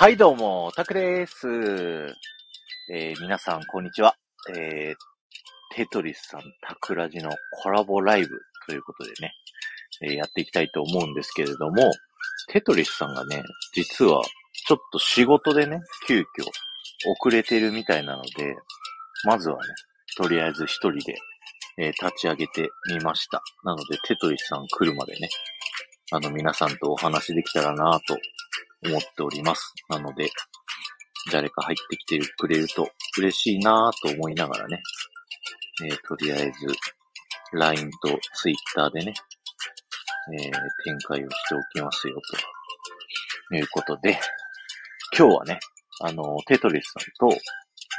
はい、どうも、タクです。えー皆さん、こんにちは。えーテトリスさん、タクラジのコラボライブということでね、えーやっていきたいと思うんですけれども、テトリスさんがね、実は、ちょっと仕事でね、急遽、遅れてるみたいなので、まずはね、とりあえず一人で、えー立ち上げてみました。なので、テトリスさん来るまでね、あの、皆さんとお話できたらなぁと思っております。なので、誰か入ってきてくれると嬉しいなぁと思いながらね、えーとりあえず、LINE と Twitter でね、えー展開をしておきますよ、ということで、今日はね、あの、テトリスさんと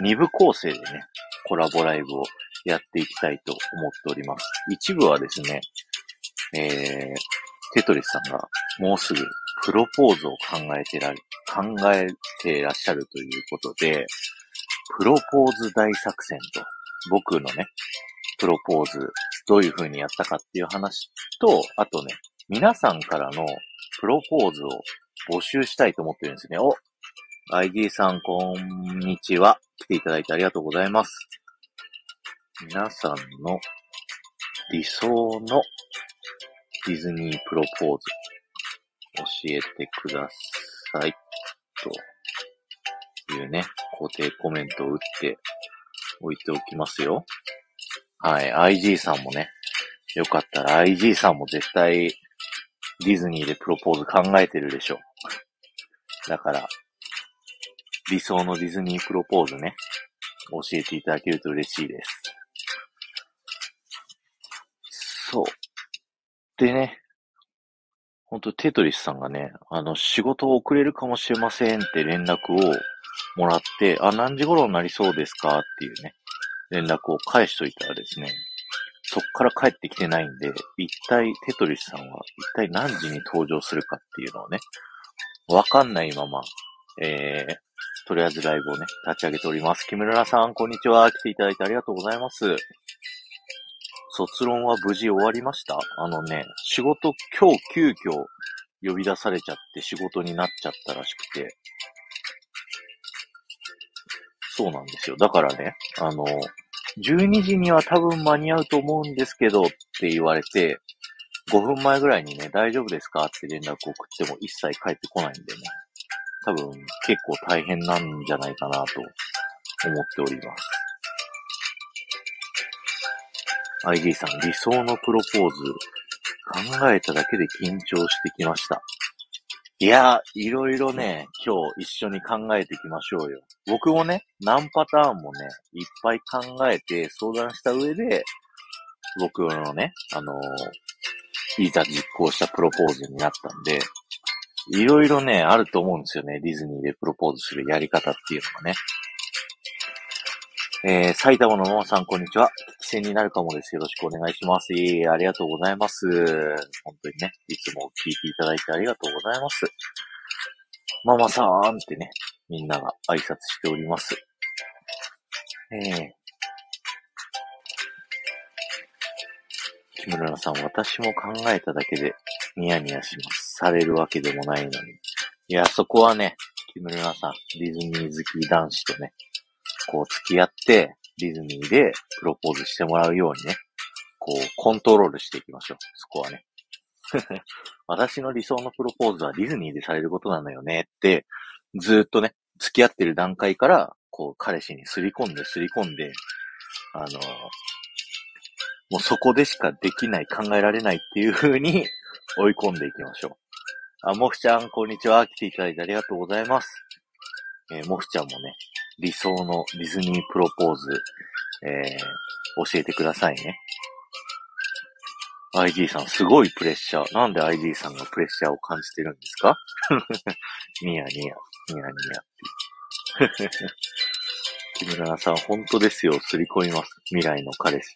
2部構成でね、コラボライブをやっていきたいと思っております。一部はですね、えー、テトリスさんがもうすぐプロポーズを考えてら、考えてらっしゃるということで、プロポーズ大作戦と、僕のね、プロポーズ、どういう風にやったかっていう話と、あとね、皆さんからのプロポーズを募集したいと思ってるんですね。お !ID さん、こんにちは。来ていただいてありがとうございます。皆さんの理想のディズニープロポーズ、教えてください。というね、固定コメントを打っておいておきますよ。はい。IG さんもね、よかったら IG さんも絶対ディズニーでプロポーズ考えてるでしょ。だから、理想のディズニープロポーズね、教えていただけると嬉しいです。そう。でね、ほんとテトリスさんがね、あの、仕事を遅れるかもしれませんって連絡をもらって、あ、何時頃になりそうですかっていうね、連絡を返しといたらですね、そっから帰ってきてないんで、一体テトリスさんは一体何時に登場するかっていうのをね、わかんないまま、えー、とりあえずライブをね、立ち上げております。木村さん、こんにちは。来ていただいてありがとうございます。卒論は無事終わりました？あのね、仕事今日急遽呼び出されちゃって仕事になっちゃったらしくて。そうなんですよ。だからね、あの、12時には多分間に合うと思うんですけどって言われて、5分前ぐらいにね、大丈夫ですか？って連絡を送っても一切返ってこないんでね。多分結構大変なんじゃないかなと思っております。ID さん、理想のプロポーズ、考えただけで緊張してきました。いやー、いろいろね、今日一緒に考えていきましょうよ。僕もね、何パターンもね、いっぱい考えて相談した上で、僕のね、あのーいざ実行したプロポーズになったんで、いろいろね、あると思うんですよね。ディズニーでプロポーズするやり方っていうのがね。えー、埼玉のママさん、こんにちは。聞き戦になるかもです。よろしくお願いします。いえ、ありがとうございます。本当にね、いつも聞いていただいてありがとうございます。ママさんってね、みんなが挨拶しております。えー、木村さん、私も考えただけでニヤニヤします。されるわけでもないのに。いや、そこはね、木村さん、ディズニー好き男子とね、こう付き合って、ディズニーでプロポーズしてもらうようにね、こう、コントロールしていきましょう。そこはね。私の理想のプロポーズはディズニーでされることなのよねって、ずっとね、付き合ってる段階から、こう、彼氏にすり込んで、すり込んで、あのもうそこでしかできない、考えられないっていう風に追い込んでいきましょう。あ、もふちゃん、こんにちは。来ていただいてありがとうございます。えーもふちゃんもね、理想のディズニープロポーズ、えー教えてくださいね。ID さん、すごいプレッシャー。なんで ID さんがプレッシャーを感じてるんですか？ニヤニヤ、ニヤニヤって。木村さん、本当ですよ。すり込みます。未来の彼氏。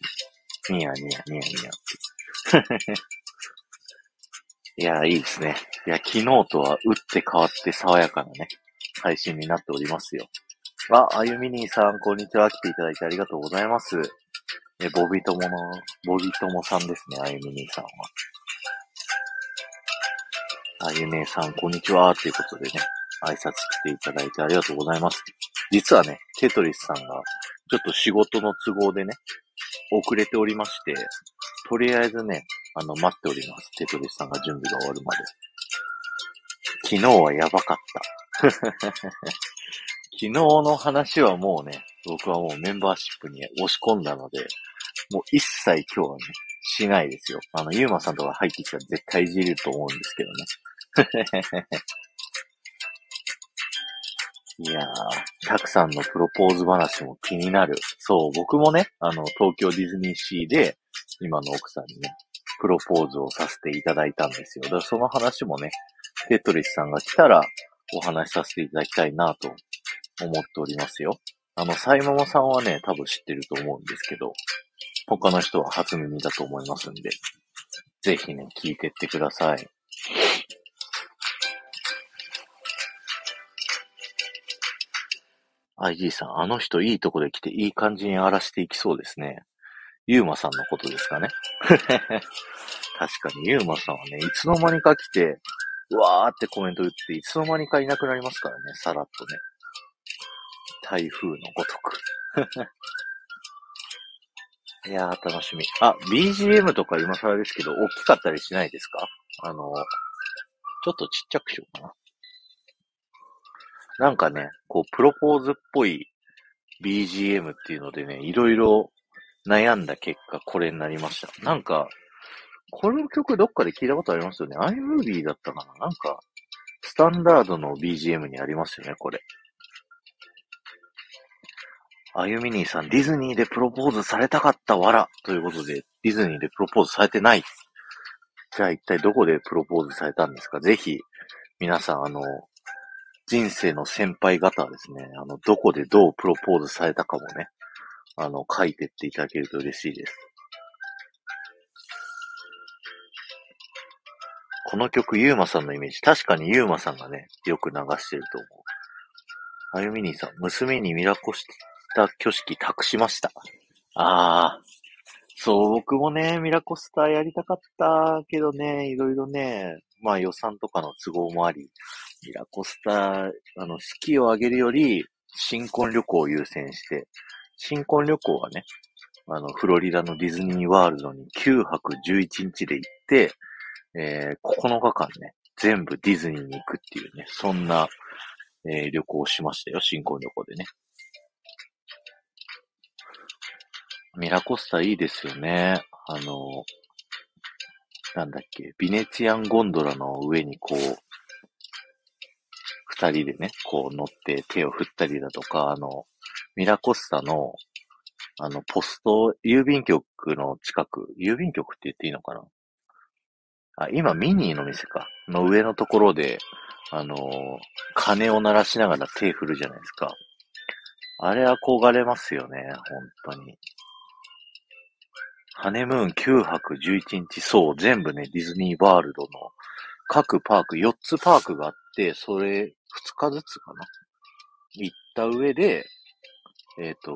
ニヤニヤ、ニヤニヤって。いや、いいですね。いや、昨日とは打って変わって爽やかなね、配信になっておりますよ。あ、あゆみにーさん、こんにちは。来ていただいてありがとうございます。え、ボビトモの、ボビトモさんですね、あゆみにーさんは。あゆめいさん、こんにちは。ということでね、挨拶来ていただいてありがとうございます。実はね、テトリスさんが、ちょっと仕事の都合でね、遅れておりまして、とりあえずね、あの、待っております。テトリスさんが準備が終わるまで。昨日はやばかった。昨日の話はもうね、僕はもうメンバーシップに押し込んだので、もう一切今日はね、しないですよ。あの、ゆうまさんとか入ってきたら絶対いじると思うんですけどね。いやー、たくさんのプロポーズ話も気になる。そう、僕もね、あの、東京ディズニーシーで、今の奥さんにね、プロポーズをさせていただいたんですよ。だからその話もね、テトリスさんが来たらお話しさせていただきたいなと思っておりますよ。あの、サイモモさんはね、多分知ってると思うんですけど、他の人は初耳だと思いますんで、ぜひね、聞いてってください。IG さん、あの人いいとこで来ていい感じに荒らしていきそうですね。ゆうまさんのことですかね。確かにゆうまさんはね、いつの間にか来て、うわーってコメント打って、いつの間にかいなくなりますからね、さらっとね。台風のごとく。いやー、楽しみ。あ、BGM とか今更ですけど、大きかったりしないですか？あの、ちょっとちっちゃくしようかな。なんかね、こう、プロポーズっぽい BGM っていうのでね、いろいろ悩んだ結果、これになりました。なんか、この曲どっかで聞いたことありますよね。iMovie だったかななんか、スタンダードの BGM にありますよね、これ。あゆみにさん、ディズニーでプロポーズされたかったわら。ということで、ディズニーでプロポーズされてない。じゃあ一体どこでプロポーズされたんですか？ぜひ、皆さん、あの、人生の先輩方ですね、あの、どこでどうプロポーズされたかもね、あの、書いてっていただけると嬉しいです。この曲、ゆうまさんのイメージ。確かにゆうまさんがね、よく流してると思う。あゆみにさん、娘にミラコした挙式託しました。ああ、そう、僕もね、ミラコスターやりたかったけどね、いろいろね、まあ予算とかの都合もあり、ミラコスター、あの、式を上げるより、新婚旅行を優先して、新婚旅行はね、あの、フロリダのディズニーワールドに9泊11日で行って、えー、9日間ね、全部ディズニーに行くっていうね、そんな、えー、旅行をしましたよ、新婚旅行でね。ミラコスタいいですよね。あの、なんだっけ、ビネツィアンゴンドラの上にこう、二人でね、こう乗って手を振ったりだとか、あの、ミラコスタの、あの、ポスト、郵便局の近く、郵便局って言っていいのかな？あ、今、ミニーの店か。の上のところで、あの、鐘を鳴らしながら手振るじゃないですか。あれ憧れますよね、本当に。ハネムーン9泊11日、そう、全部ね、ディズニーワールドの各パーク、4つパークがあって、それ、2日ずつかな？行った上で、えっ、ー、と、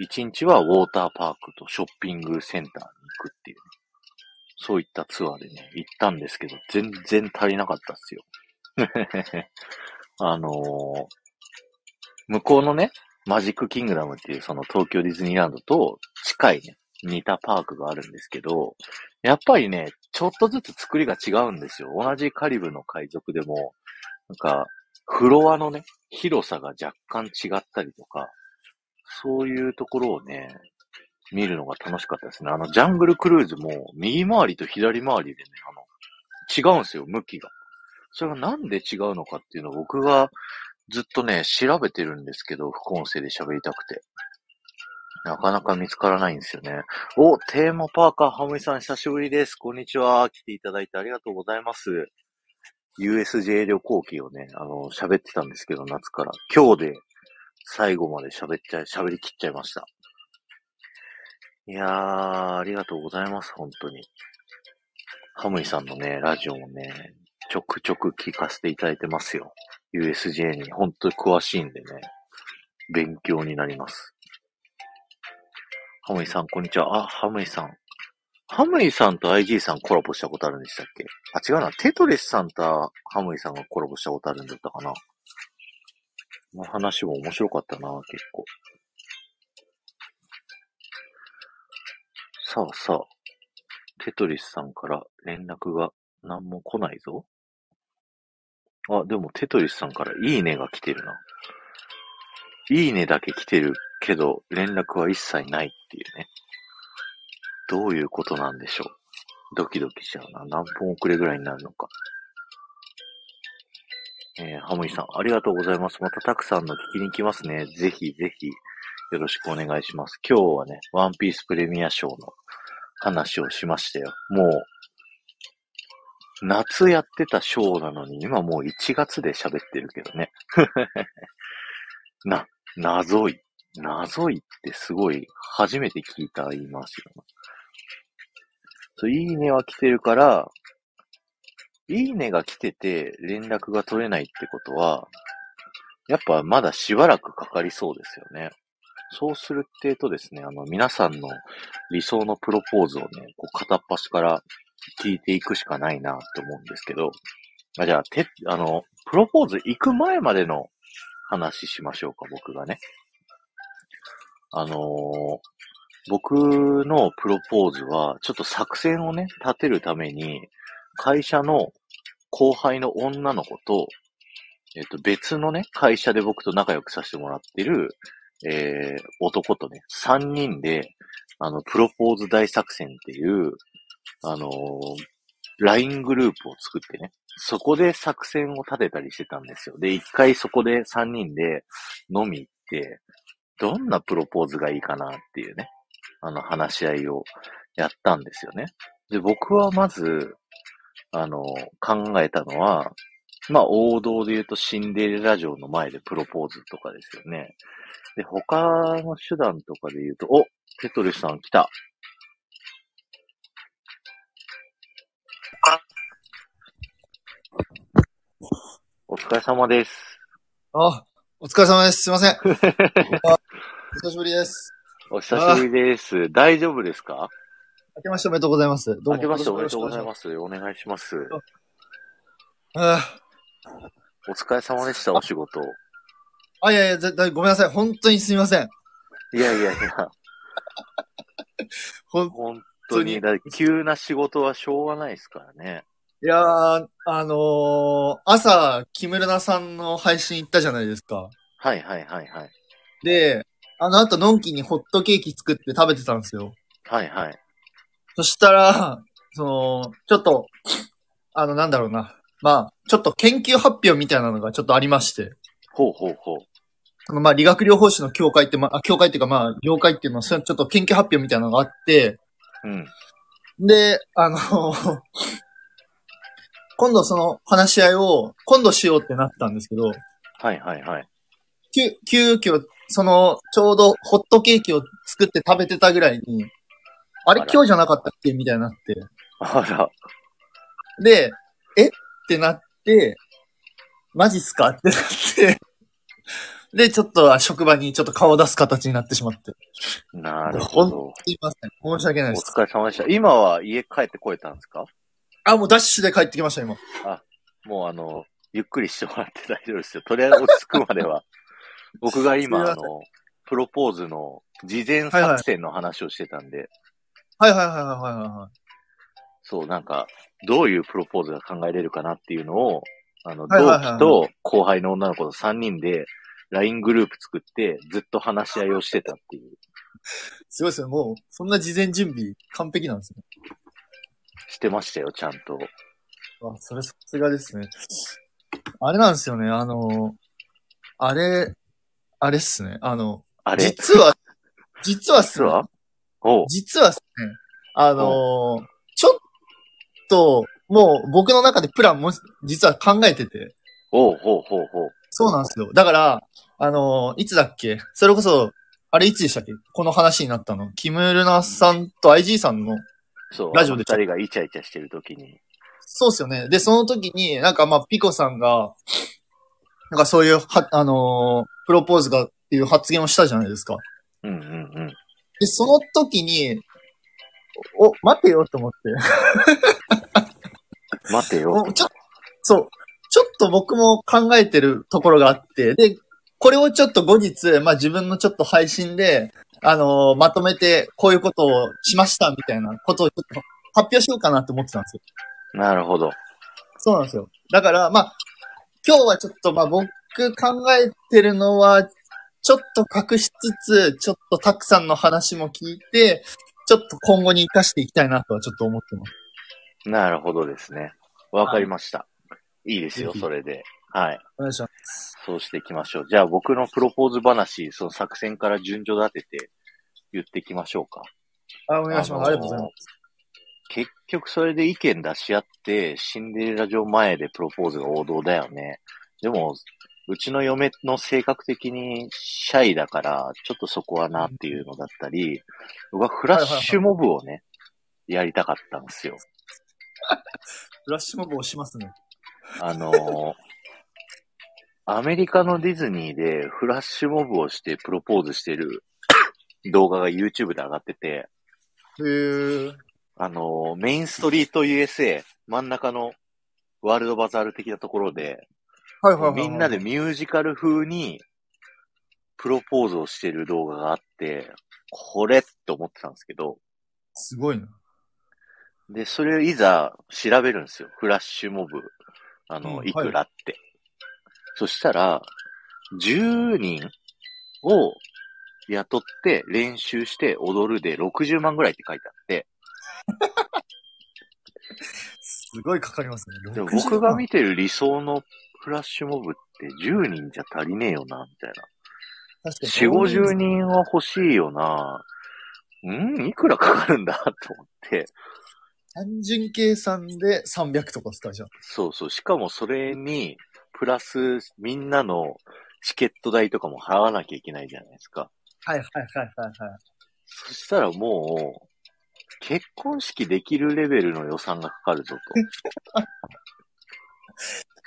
1日はウォーターパークとショッピングセンターに行くっていう、ね、そういったツアーでね、行ったんですけど、全然足りなかったっすよ。あのー、向こうのね、マジックキングダムっていうその東京ディズニーランドと近いね、似たパークがあるんですけど、やっぱりね、ちょっとずつ作りが違うんですよ。同じカリブの海賊でも、なんか、フロアのね、広さが若干違ったりとか、そういうところをね、見るのが楽しかったですね。あの、ジャングルクルーズも、右回りと左回りでね、あの、違うんですよ、向きが。それがなんで違うのかっていうのを僕がずっとね、調べてるんですけど、副音声で喋りたくて。なかなか見つからないんですよね。お、テーマパーカーハムイさん久しぶりです。こんにちは。来ていただいてありがとうございます。USJ 旅行記をね、あの、喋ってたんですけど、夏から。今日で最後まで喋っちゃい、喋りきっちゃいました。いやー、ありがとうございます、本当に。ハムイさんのね、ラジオもね、ちょくちょく聞かせていただいてますよ。USJ に本当に詳しいんでね、勉強になります。ハムイさん、こんにちは。あ、ハムイさん。ハムイさんと IG さんコラボしたことあるんでしたっけ？あ、違うな。テトリスさんとハムイさんがコラボしたことあるんだったかなこの話も面白かったな、結構。さあさあ、テトリスさんから連絡が何も来ないぞ。あ、でもテトリスさんからいいねが来てるな。いいねだけ来てるけど、連絡は一切ないっていうね。どういうことなんでしょう。ドキドキしちゃうな。何分遅れぐらいになるのか。えー、ハムイさん、ありがとうございます。またたくさんの聞きに来ますね。ぜひぜひ、よろしくお願いします。今日はね、ワンピースプレミア賞の話をしましたよ。もう、夏やってたショーなのに、今もう1月で喋ってるけどね。な、謎い。謎いってすごい、初めて聞いた言いますよ。そう、いいねは来てるから、いいねが来てて連絡が取れないってことは、やっぱまだしばらくかかりそうですよね。そうするってとですね、あの、皆さんの理想のプロポーズをね、こう片っ端から聞いていくしかないなって思うんですけど、あじゃあ、て、あの、プロポーズ行く前までの話しましょうか、僕がね。あのー、僕のプロポーズは、ちょっと作戦をね、立てるために、会社の後輩の女の子と、えっ、と、別のね、会社で僕と仲良くさせてもらってる、えー、男とね、三人で、あの、プロポーズ大作戦っていう、あのー、LINE グループを作ってね、そこで作戦を立てたりしてたんですよ。で、一回そこで三人で飲み行って、どんなプロポーズがいいかなっていうね、あの話し合いをやったんですよね。で、僕はまず、あの、考えたのは、まあ、王道で言うとシンデレラ城の前でプロポーズとかですよね。で、他の手段とかで言うと、おテトリスさん来た。お疲れ様です。あ、お疲れ様です。すいません。久しぶりです。お久しぶりです。大丈夫ですか？明けましておめでとうございます。どうも。明けましておめでとうございます。お願いします。あお疲れ様でした、お仕事。あ、いやいや、絶対ごめんなさい。本当にすみません。いやいやいや。ほん本当に、だ急な仕事はしょうがないですからね。いやー、あのー、朝、木村さんの配信行ったじゃないですか。はいはいはいはい。で、あの後、のんきにホットケーキ作って食べてたんですよ。はいはい。そしたら、その、ちょっと、あの、なんだろうな。まあ、ちょっと研究発表みたいなのがちょっとありまして。ほうほうほう。あの、まあ、理学療法士の協会って、まあ、協会っていうか、まあ、業界っていうのは、ちょっと研究発表みたいなのがあって、うん。で、あの今度その話し合いを、今度しようってなったんですけど、はいはいはい。急、急遽、その、ちょうどホットケーキを作って食べてたぐらいに、あれ？今日じゃなかったっけ？みたいになって。あら。で、え？ってなって、マジっすか？ってなってで、ちょっと職場にちょっと顔を出す形になってしまって。なるほど。すいません。申し訳ないです。お疲れ様でした。今は家帰ってこれたんですか？あ、もうダッシュで帰ってきました、今。あ、もうあの、ゆっくりしてもらって大丈夫ですよ。とりあえず落ち着くまでは。僕が今、あの、プロポーズの事前作戦の話をしてたんで。はいはいはいはいはいはい。そう、なんか、どういうプロポーズが考えれるかなっていうのを、あの、同期と後輩の女の子と3人で LINE グループ作ってずっと話し合いをしてたっていう。すごいですね。もう、そんな事前準備完璧なんですね。してましたよ、ちゃんと。あ、それさすがですね。あれなんですよね、あの、あれ、あれっすね、あの、あれ？実は、実はっすね、実は？実はっすね、あの、ちょっと、もう僕の中でプランも実は考えてて。おうほうほうほう。そうなんですよ。だから、あの、いつだっけ？それこそ、あれいつでしたっけ？この話になったの。キム・ルナさんと IG さんのそう。ラジオで。二人がイチャイチャしてる時に。そうっすよね。で、その時に、なんかまあ、ピコさんが、なんかそういう、は、あのー、プロポーズがっていう発言をしたじゃないですか。うんうんうん。で、その時に、お、待てよと思って。待てよ。ちょ、そう。ちょっと僕も考えてるところがあって、で、これをちょっと後日、まあ自分のちょっと配信で、あのーまとめて、こういうことをしましたみたいなことをちょっと発表しようかなって思ってたんですよ。なるほど。そうなんですよ。だから、まあ、今日はちょっと、まあ僕考えてるのは、ちょっと隠しつつ、ちょっとたくさんの話も聞いて、ちょっと今後に活かしていきたいなとはちょっと思ってます。なるほどですね。わかりました。いいですよ、それで。はい。お願いします。そうしていきましょう。じゃあ僕のプロポーズ話、その作戦から順序立てて言っていきましょうか。あ、お願いします。ありがとうございます。結局それで意見出し合って、シンデレラ城前でプロポーズが王道だよね。でも、うちの嫁の性格的にシャイだから、ちょっとそこはなっていうのだったり、僕はフラッシュモブをね、やりたかったんですよ。フラッシュモブをしますね。あのーアメリカのディズニーでフラッシュモブをしてプロポーズしてる動画が YouTube で上がってて、へー。あのーメインストリート USA 真ん中のワールドバザール的なところで、はいはいはいはい。みんなでミュージカル風にプロポーズをしてる動画があって、これって思ってたんですけど、すごいな。で、それをいざ調べるんですよ。フラッシュモブ。あの、うんいくらって。そしたら、10人を雇って練習して踊るで60万ぐらいって書いてあって、すごいかかりますね。でも60万僕が見てる理想のフラッシュモブって10人じゃ足りねえよな、みたいな。確かに。4、50人は欲しいよな。んいくらかかるんだと思って。単純計算で300とかですか、じゃあ。そうそう。しかもそれに、プラスみんなのチケット代とかも払わなきゃいけないじゃないですか。はいはいはいはいはい。そしたらもう、結婚式できるレベルの予算がかかるぞ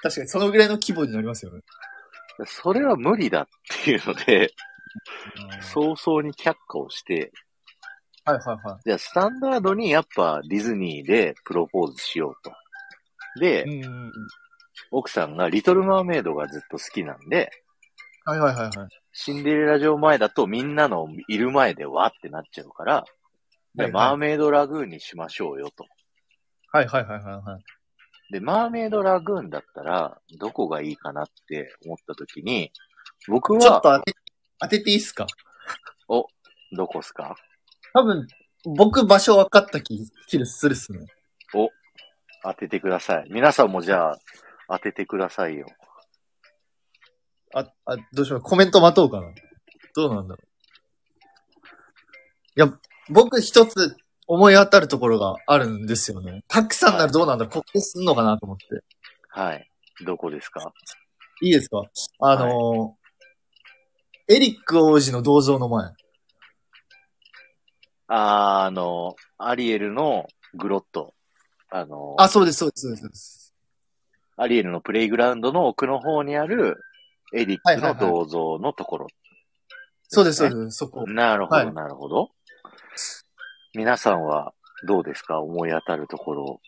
確かにそのぐらいの規模になりますよね。と。それは無理だっていうので、う。早々に却下をして、はいはいはい。じゃあスタンダードにやっぱディズニーでプロポーズしようと。で、うんうんうん。奥さんがリトルマーメイドがずっと好きなんで、はいはいはいはい。シンデレラ城前だとみんなのいる前でわってなっちゃうから、はいはいマーメイドラグーンにしましょうよと。はいはいはいはいはい。で、マーメイドラグーンだったら、どこがいいかなって思った時に、僕は、ちょっと当て、当てていいっすか？どこっすか？多分、僕場所分かった気、気するっすね。当ててください。皆さんもじゃあ、当ててくださいよ。あ、あ、どうしよう。コメント待とうかな。どうなんだろう。いや、僕一つ思い当たるところがあるんですよね。たくさんならどうなんだろう。ここすんのかなと思って。はい。どこですか？いいですか？あのーエリック王子の銅像の前。あーあの、アリエルのグロット。あの、あ、そうです、そうです、そうです。アリエルのプレイグラウンドの奥の方にある、エリックの銅像のところ。そうです、そうです、そこ。なるほど、はいなるほど。皆さんはどうですか？思い当たるところを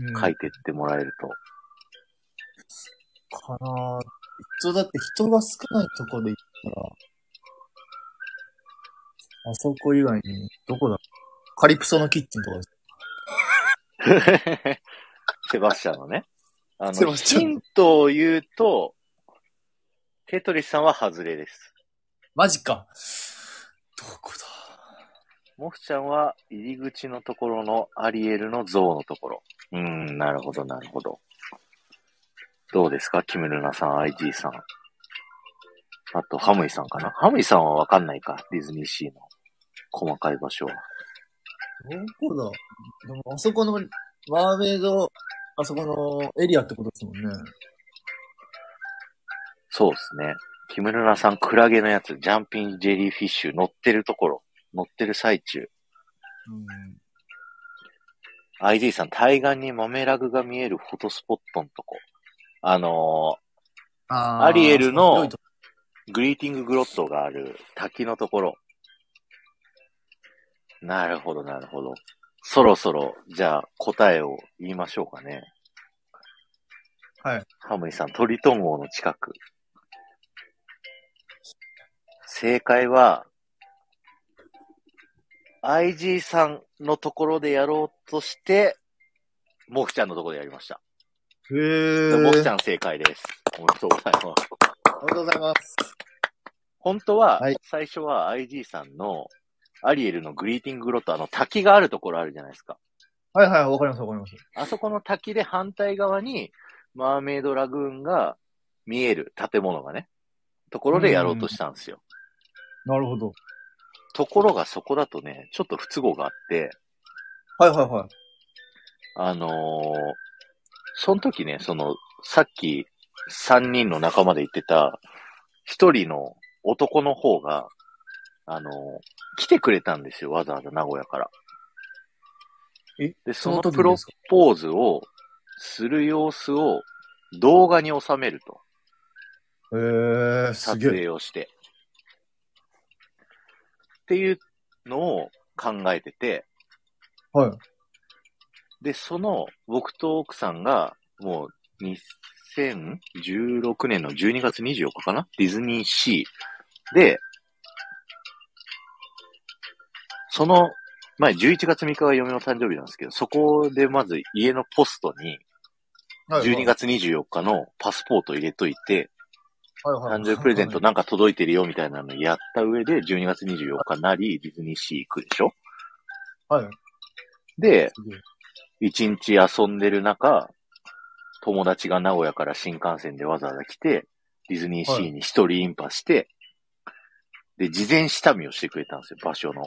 うん書いてってもらえると。かな一応だって人が少ないとこで行ったら、あそこ以外に、どこだ？カリプソのキッチンとかです。セバスチャンのね。あの、ヒントを言うと、テトリスさんは外れです。マジか。どこだ？モフちゃんは入り口のところのアリエルの像のところ。うーん、なるほど、なるほど。どうですか？キムルナさん、IG さん。あと、ハムイさんかな？ハムイさんはわかんないか？ディズニーシーの細かい場所は。どこだ？でも、あそこの、マーメイド、あそこのエリアってことですもんね。そうですね。キムルナさん、クラゲのやつ、ジャンピングジェリーフィッシュ乗ってるところ、乗ってる最中。うん。ID さん、対岸にマメラグが見えるフォトスポットのとこ。あのあアリエルのグリーティンググロットがある滝のところ。なるほど、なるほど。そろそろ、じゃあ答えを言いましょうかね。はい。ハムイさん、トリトン号の近く。正解は、IG さんのところでやろうとして、モフちゃんのところでやりました。へー。モフちゃん正解です。おめでとうございます。おめでとうございます。本当は、はい最初は IG さんのアリエルのグリーティンググロット、あの滝があるところあるじゃないですか。はいはい、わかりますわかります。あそこの滝で反対側に、マーメイドラグーンが見える建物がね、ところでやろうとしたんですよ。なるほど。ところがそこだとね、ちょっと不都合があって、はいはいはい。あのーその時ね、その、さっき3人の仲間で言ってた、一人の男の方が、あのー来てくれたんですよ、わざわざ名古屋から。えで、そそののプロポーズをする様子を動画に収めると。へー、す撮げえ。影をして。っていうのを考えてて、はい。で、その僕と奥さんがもう2016年の12月24日かな？ディズニーシーで、その前11月3日が嫁の誕生日なんですけど、そこでまず家のポストに12月24日のパスポート入れといて、誕生日プレゼントなんか届いてるよみたいなのやった上で12月24日なりディズニーシー行くでしょ？はい。はい。で。一日遊んでる中、友達が名古屋から新幹線でわざわざ来て、ディズニーシーに一人インパして、で、事前下見をしてくれたんですよ、場所の。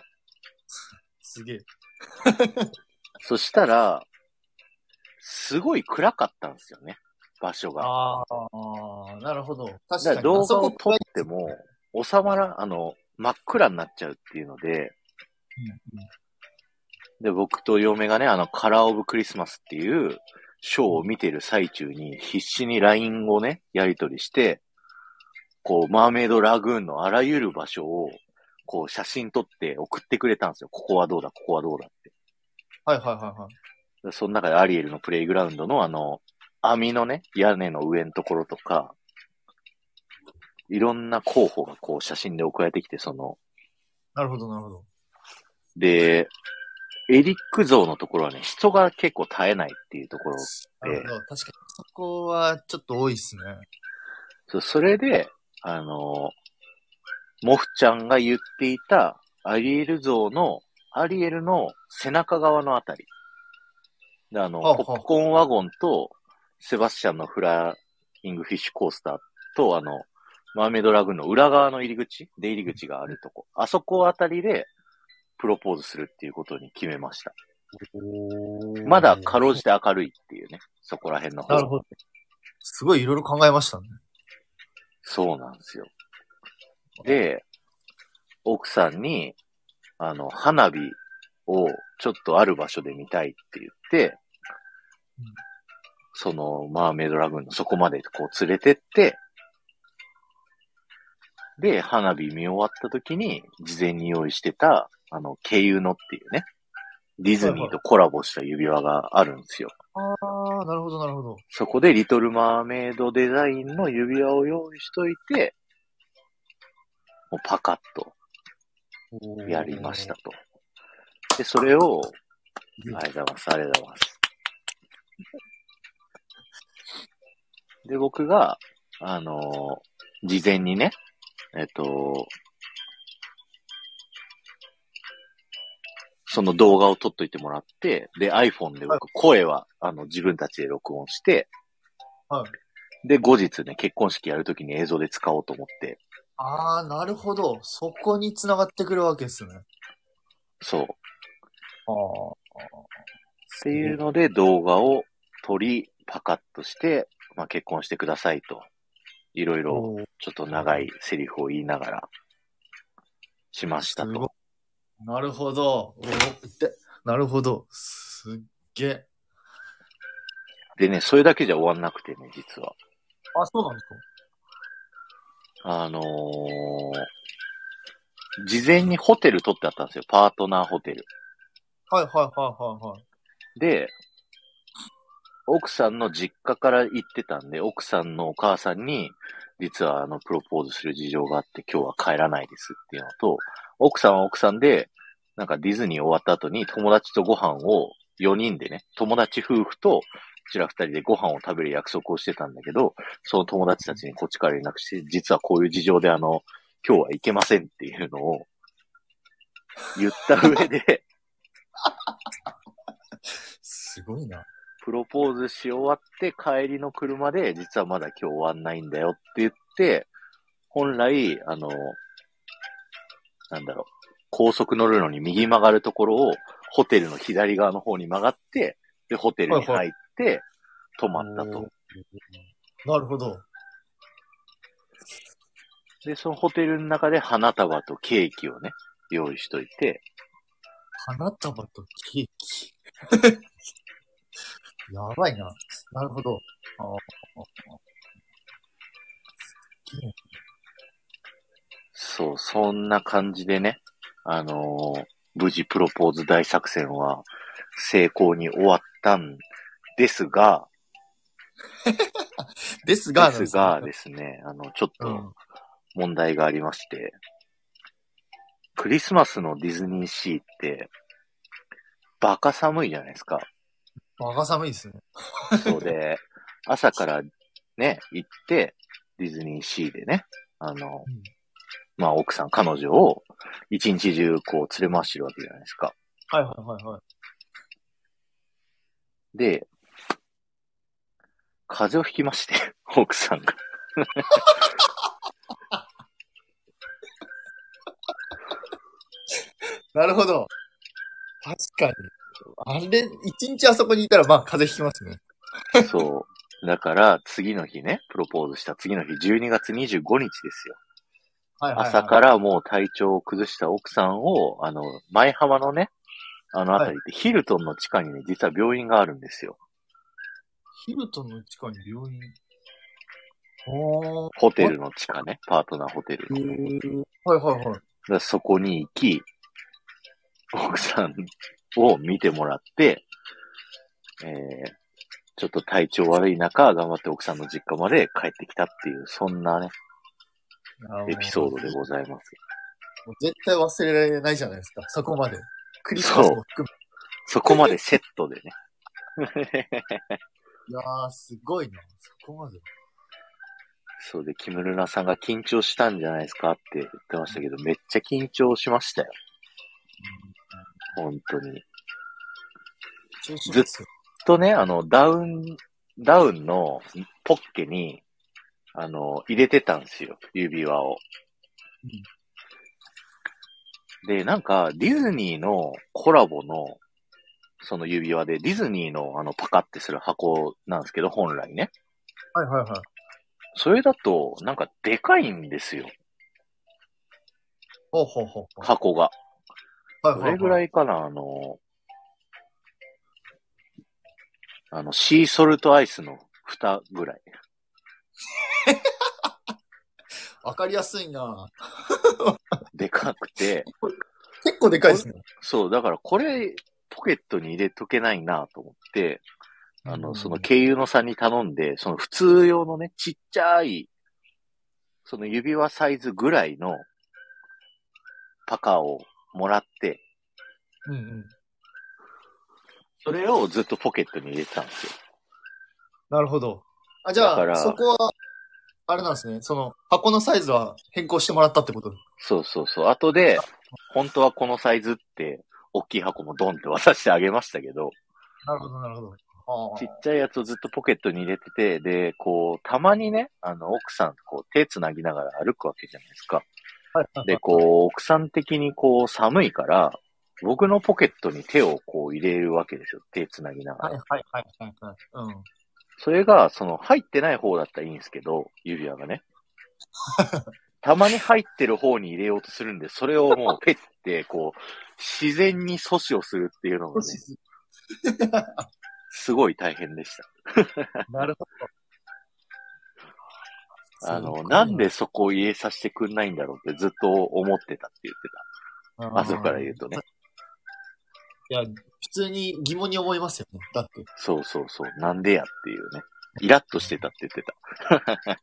すげえ。そしたら、すごい暗かったんですよね、場所が。ああ、なるほど。確だかに。動画を撮っても、収まら、あの、真っ暗になっちゃうっていうので、うんうんで、僕と嫁がね、あの、カラーオブクリスマスっていうショーを見てる最中に必死に LINE をね、やり取りして、こう、マーメイドラグーンのあらゆる場所を、こう、写真撮って送ってくれたんですよ。ここはどうだ、ここはどうだって。はいはいはいはい。でその中でアリエルのプレイグラウンドのあの、網のね、屋根の上のところとか、いろんな候補がこう写真で送られてきて、その、なるほどなるほど。で、エリック像のところはね、人が結構絶えないっていうところ。なるほど。確かに。そこはちょっと多いっすね。そうそれで、あの、モフちゃんが言っていたアリエル像の、アリエルの背中側のあたり。で、あの、ポップコーンワゴンと、セバスチャンのフライングフィッシュコースターと、あの、マーメイドラグーンの裏側の入り口、出入り口があるとこ。あそこあたりで、プロポーズするっていうことに決めました。まだかろうじて明るいっていうね、そこら辺の方。なるほど。すごいいろいろ考えましたね。そうなんですよ。で、奥さんに、あの、花火をちょっとある場所で見たいって言って、うんその、マーメイドラグーンのそこまでこう連れてって、で、花火見終わった時に、事前に用意してた、あの、軽油のっていうね、ディズニーとコラボした指輪があるんですよ。ああ、なるほどなるほど。そこでリトルマーメイドデザインの指輪を用意しといて、もうパカッとやりましたと。で、それを、ありがとうございます、ありがとうございます。で、僕が、あのー事前にね、えっと、その動画を撮っといてもらって、で、iPhone で僕、声は、あの、自分たちで録音して、はい。で、後日ね、結婚式やるときに映像で使おうと思って、ああ、なるほど。そこに繋がってくるわけですね。そう。っああ。ていうので動画を撮り、パカッとして、まあ、結婚してくださいと、いろいろちょっと長いセリフを言いながら、しましたと。なるほど。なるほど。すっげえ。でね、それだけじゃ終わんなくてね、実は。あ、そうなんですか？あのー、事前にホテル取ってあったんですよ。パートナーホテル。はいはいはいはいはい。で、奥さんの実家から行ってたんで、奥さんのお母さんに、実はあの、プロポーズする事情があって今日は帰らないですっていうのと、奥さんは奥さんで、なんかディズニー終わった後に友達とご飯を4人でね、友達夫婦と、こちら2人でご飯を食べる約束をしてたんだけど、その友達たちにこっちから連絡して、実はこういう事情であの、今日は行けませんっていうのを言った上で、すごいな。プロポーズし終わって帰りの車で、実はまだ今日終わんないんだよって言って、本来、あの、なんだろう、高速乗るのに右曲がるところを、ホテルの左側の方に曲がって、で、ホテルに入って、泊まったと。なるほど。で、そのホテルの中で花束とケーキをね、用意しといて、花束とケーキ。やばいな。なるほど。そう、そんな感じでね、あのー無事プロポーズ大作戦は成功に終わったんですが、ですが、ですがですね、あの、ちょっとうん。問題がありまして、クリスマスのディズニーシーって、バカ寒いじゃないですか。バカ寒いですね。そうで、朝からね、行って、ディズニーシーでね、あの、うんまあ、奥さん、彼女を一日中こう連れ回してるわけじゃないですか。はいはいはいはい。で、風邪をひきまして、奥さんが。なるほど。確かに。あれ、一日あそこにいたら、まあ、風邪ひきますね。そう。だから、次の日ね、プロポーズした次の日、12月25日ですよ。はいはい、はい。朝からもう体調を崩した奥さんを、あの、前浜のね、あのあたりって、ヒルトンの地下にね、実は病院があるんですよ。ヒルトンの地下に病院？ホテルの地下ね、パートナーホテルはいはいはい。そこに行き、奥さんを見てもらって、えー、ちょっと体調悪い中、頑張って奥さんの実家まで帰ってきたっていう、そんなね、エピソードでございます。もう絶対忘れられないじゃないですか、そこまで。クリスマスも含そこまでセットでね。め。いやー、すごいな。そこまで。そうで、キムルナさんが緊張したんじゃないですかって言ってましたけど、めっちゃ緊張しましたよ。本当に。ずっとね、あの、ダウン、ダウンのポッケに、あの、入れてたんですよ、指輪を。で、なんか、ディズニーのコラボの、その指輪で、ディズニーのあの、パカってする箱なんですけど、本来ね。はいはいはい。それだと、なんか、でかいんですよ、ほうほうほう。箱が。はいどれぐらいいかな、あの、あの、シーソルトアイスの蓋ぐらい。わかりやすいな。でかくて、結構でかいですね。そう、だからこれ、ポケットに入れとけないなと思って、あの、うん。その経由のさんに頼んで、その普通用のね、ちっちゃい、その指輪サイズぐらいのパカをもらって、うんうん。それをずっとポケットに入れてたんですよ。なるほど。あ、じゃあ、そこは、あれなんですね。その、箱のサイズは変更してもらったってこと？そうそうそう。後で、本当はこのサイズって、大きい箱もドンって渡してあげましたけど、なるほど、なるほど。あちっちゃいやつをずっとポケットに入れてて、で、こう、たまにね、あの、奥さんとこう、手繋ぎながら歩くわけじゃないですか。はいで、こう、奥さん的にこう、寒いから、僕のポケットに手をこう入れるわけですよ。手繋ぎながら。はいはいはいはいはい。うん。それが、その、入ってない方だったらいいんですけど、指輪がね。たまに入ってる方に入れようとするんで、それをもうペッて、こう、自然に阻止をするっていうのがね、すごい大変でした。なるほど。あの、なんでそこを入れさせてくんないんだろうってずっと思ってたって言ってた。後から言うとね。いや、普通に疑問に思いますよね。だって。そうそうそう。なんでやっていうね。イラッとしてたって言って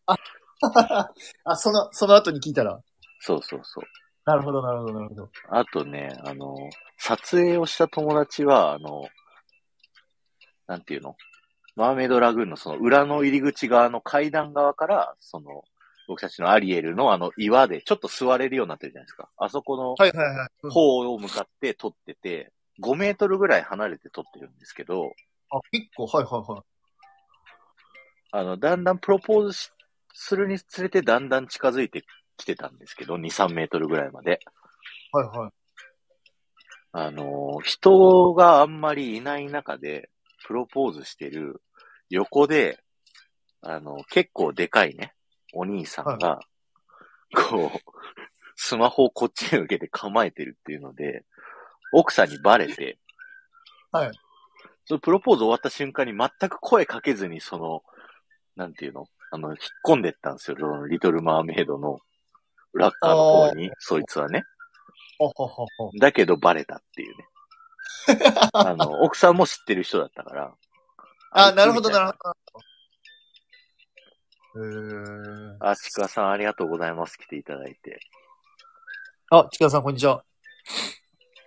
た。あ、その、その後に聞いたら。そうそうそう。なるほど、なるほど、なるほど。あとね、あの、撮影をした友達は、あの、なんていうの？マーメイドラグーンのその裏の入り口側の階段側から、その、僕たちのアリエルのあの岩でちょっと座れるようになってるじゃないですか。あそこのはいはいはい。うん方を向かって撮ってて、5メートルぐらい離れて撮ってるんですけど、あ、結構、はいはいはい。あの、だんだんプロポーズしするにつれてだんだん近づいてきてたんですけど、2、3メートルぐらいまで。はいはい。あの、人があんまりいない中で、プロポーズしてる横で、あの、結構でかいね、お兄さんが、こう、スマホをこっちに向けて構えてるっていうので、奥さんにバレて、はい。そのプロポーズ終わった瞬間に全く声かけずに、その、なんていうのあの、引っ込んでったんですよ、そのリトルマーメイドのラッカーの方に、そいつはね。ほほほほ。だけどバレたっていうね。あの、奥さんも知ってる人だったから。あ、なるほど、なるほほど。へー。ど。あ、ちくわさんありがとうございます。来ていただいて。あ、ちくわさん、こんにちは。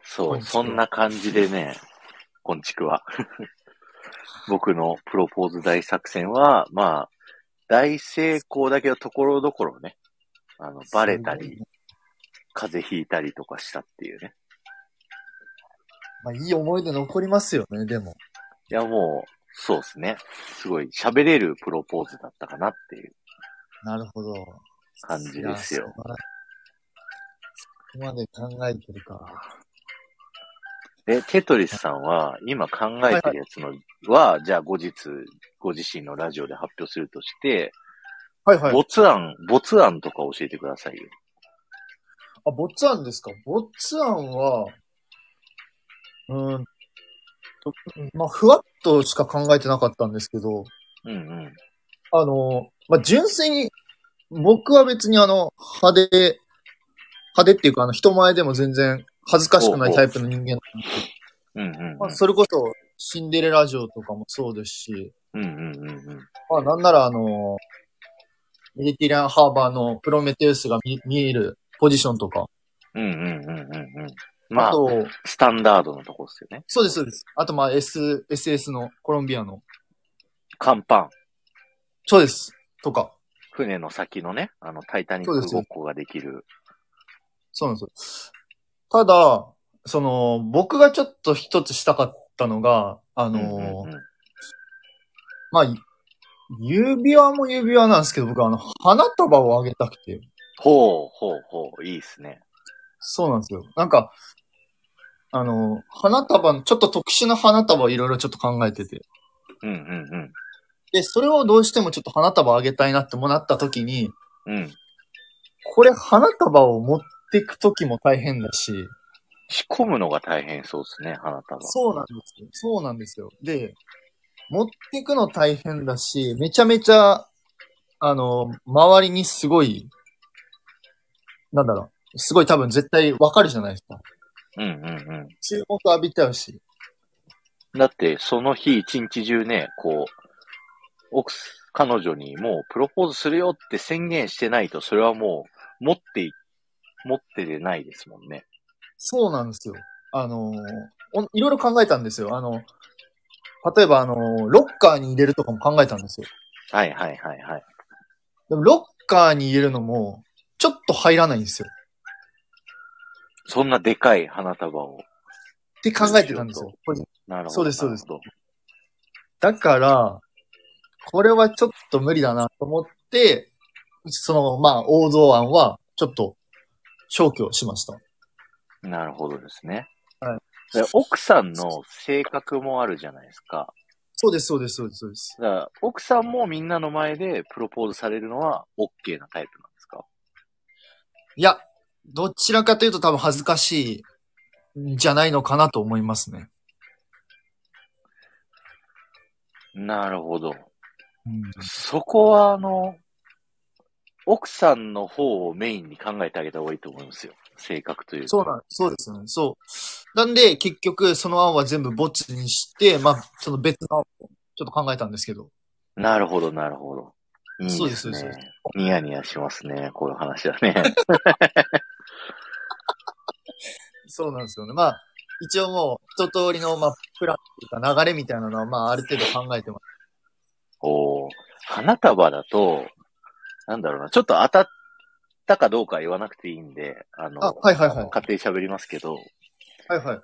そう、そんな感じでね、こんちくわ。僕のプロポーズ大作戦は、まあ、大成功だけど、ところどころね、あの、バレたり、風邪ひいたりとかしたっていうね。まあ、いい思い出残りますよね、でも。いや、もう、そうですね。すごい喋れるプロポーズだったかなっていう。なるほど。感じですよいやそこまで考えてるか。で、テトリスさんは、今考えてるやつのは、じゃあ後日、ご自身のラジオで発表するとして、はいはい。没案、没案とか教えてくださいよ。あ、ボッツァンですか？ボッツァンは、うーんと、まあ、ふわっとしか考えてなかったんですけど、うんうん。あの、まあ、純粋に、僕は別にあの、派手、派手っていうか、あの、人前でも全然恥ずかしくないタイプの人間なんで、うんうん、まあ、それこそ、シンデレラ城とかもそうですし、うん。うんうんうんうん。まあ、なんならあの、メディテリアンハーバーのプロメテウスが見見えるポジションとか、うんうんうんうんうん。まあ、あと、スタンダードのとこですよね。そうです、そうです。あと、まあ、S、SS のコロンビアの、甲板。そうです。とか、船の先のね、あの、タイタニックごっこができる。そうなんですよ。ただ、その、僕がちょっと一つしたかったのが、あの、うんうんうんまあ、指輪も指輪なんですけど、僕はあの、花束をあげたくて。ほうほうほう、いいっすね。そうなんですよ。なんか、あの、花束、ちょっと特殊な花束をいろいろちょっと考えてて。うんうんで、それをどうしてもちょっと花束あげたいなってもなった時に、うん。うん。これ花束を持っていく時も大変だし、仕込むのが大変そうですね、花束。そうなんですよ。そうなんですよ。で、持っていくの大変だし、めちゃめちゃ、あの、周りにすごい、なんだろう、すごい多分絶対わかるじゃないですか。うんうんうん。注目浴びちゃうし。だって、その日一日中ね、こう、奥す、彼女にもうプロポーズするよって宣言してないと、それはもう、持ってい、持ってでないですもんね。そうなんですよ。あの、おいろいろ考えたんですよ。あの、例えばあの、ロッカーに入れるとかも考えたんですよ。はいはいはいはい。でもロッカーに入れるのも、ちょっと入らないんですよ。そんなでかい花束を。って考えてたんですよ。なるほど。そうですそうですだから、これはちょっと無理だなと思って、その、まあ、王道案は、ちょっと、消去しました。なるほどですね。はいで奥さんの性格もあるじゃないですか。そうです、そうです、そうです、そうです。だから奥さんもみんなの前でプロポーズされるのは OK なタイプなんですか？いや、どちらかというと多分恥ずかしいんじゃないのかなと思いますね。なるほど。うん、そこは、あの、奥さんの方をメインに考えてあげた方がいいと思いますよ。性格というか。そうなん、そうですよね。そう。なんで、結局、その案は全部ボツにして、まあ、その別の案をちょっと考えたんですけど。なるほど、なるほど。いいですね。そうですそうですニヤニヤしますね、こういう話だね。そうなんですよね。まあ、一応もう、一通りの、まあ、プランというか流れみたいなのは、まあ、ある程度考えてます。おー花束だと、なんだろうな、ちょっと当たったかどうかは言わなくていいんで、あの、あ、はいはいはい。勝手に喋りますけど、はいはい。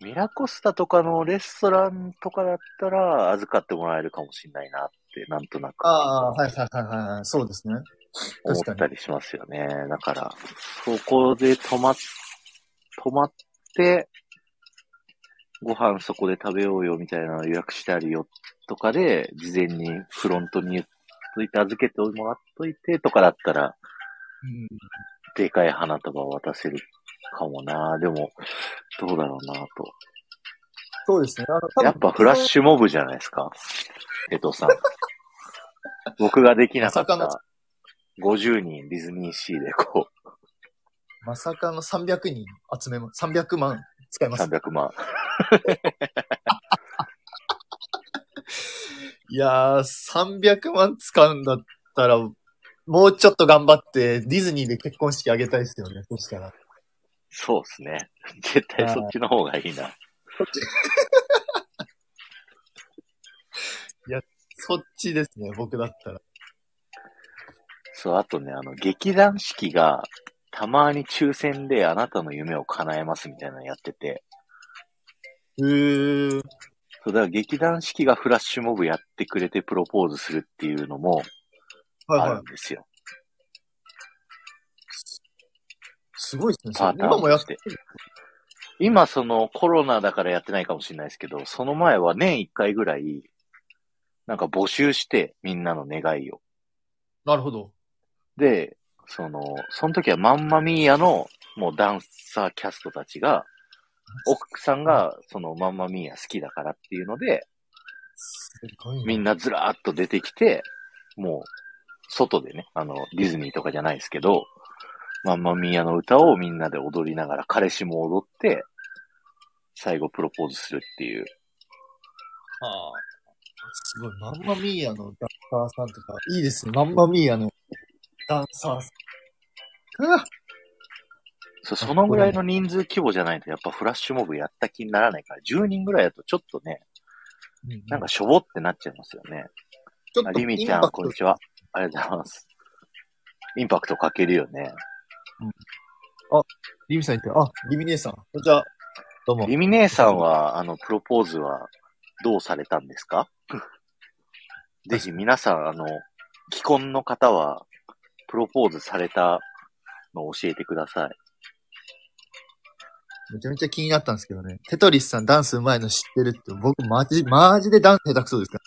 ミラコスタとかのレストランとかだったら預かってもらえるかもしれないなって、なんとなくああ、はいはいはいはいはい。そうですね。思ったりしますよね。だから、そこで泊まっ、泊まって、ご飯そこで食べようよみたいなの予約してあるよとかで、事前にフロントに言っといて預けてもらっといてとかだったら、うん。でかい花束を渡せるかもな。でも、どうだろうなと。そうですね。やっぱフラッシュモブじゃないですか。江藤さん。僕ができなかった50人ディズニーシーでこう、まさかの300人集めます。300万使います。300万。いやー、300万使うんだったら、もうちょっと頑張って、ディズニーで結婚式あげたいですよね。そしたら。そうですね。絶対そっちの方がいいな。そっちですね、僕だったら。そう、あとね、あの、劇団四季が、たまに抽選であなたの夢を叶えますみたいなのやってて、へー。そう、だから劇団四季がフラッシュモブやってくれてプロポーズするっていうのもはいはいあるん。ですよ。すごいですね。パターン今もやって今、そのコロナだからやってないかもしれないですけど、その前は年1回ぐらい、なんか募集して、みんなの願いを。なるほど。で、その、その時はマンマミーヤのもうダンサーキャストたちが、奥さんがそのマンマミーヤ好きだからっていうので、みんなずらーっと出てきて、もう、外でね、あの、ディズニーとかじゃないですけど、マンマミーヤの歌をみんなで踊りながら、彼氏も踊って、最後プロポーズするっていう。はあ。すごい。マンマミーヤのダンサーさんとか、いいですね。マンマミーヤのダンサーさん。うわそうそのぐらいの人数規模じゃないと、やっぱフラッシュモブやった気にならないから、10人ぐらいだとちょっとね、なんかしょぼってなっちゃいますよね。あちょっとリミちゃん、こんにちは。ありがとうございます。インパクトかけるよね。リミさんいて、あ、リミ姉さん。こんにちは。どうも。リミ姉さんは、あの、プロポーズはどうされたんですか？ぜひ皆さん、あの、既婚の方は、プロポーズされたのを教えてください。めちゃめちゃ気になったんですけどね。テトリスさんダンス上手いの知ってるって、僕マジ、マジでダンス下手くそですか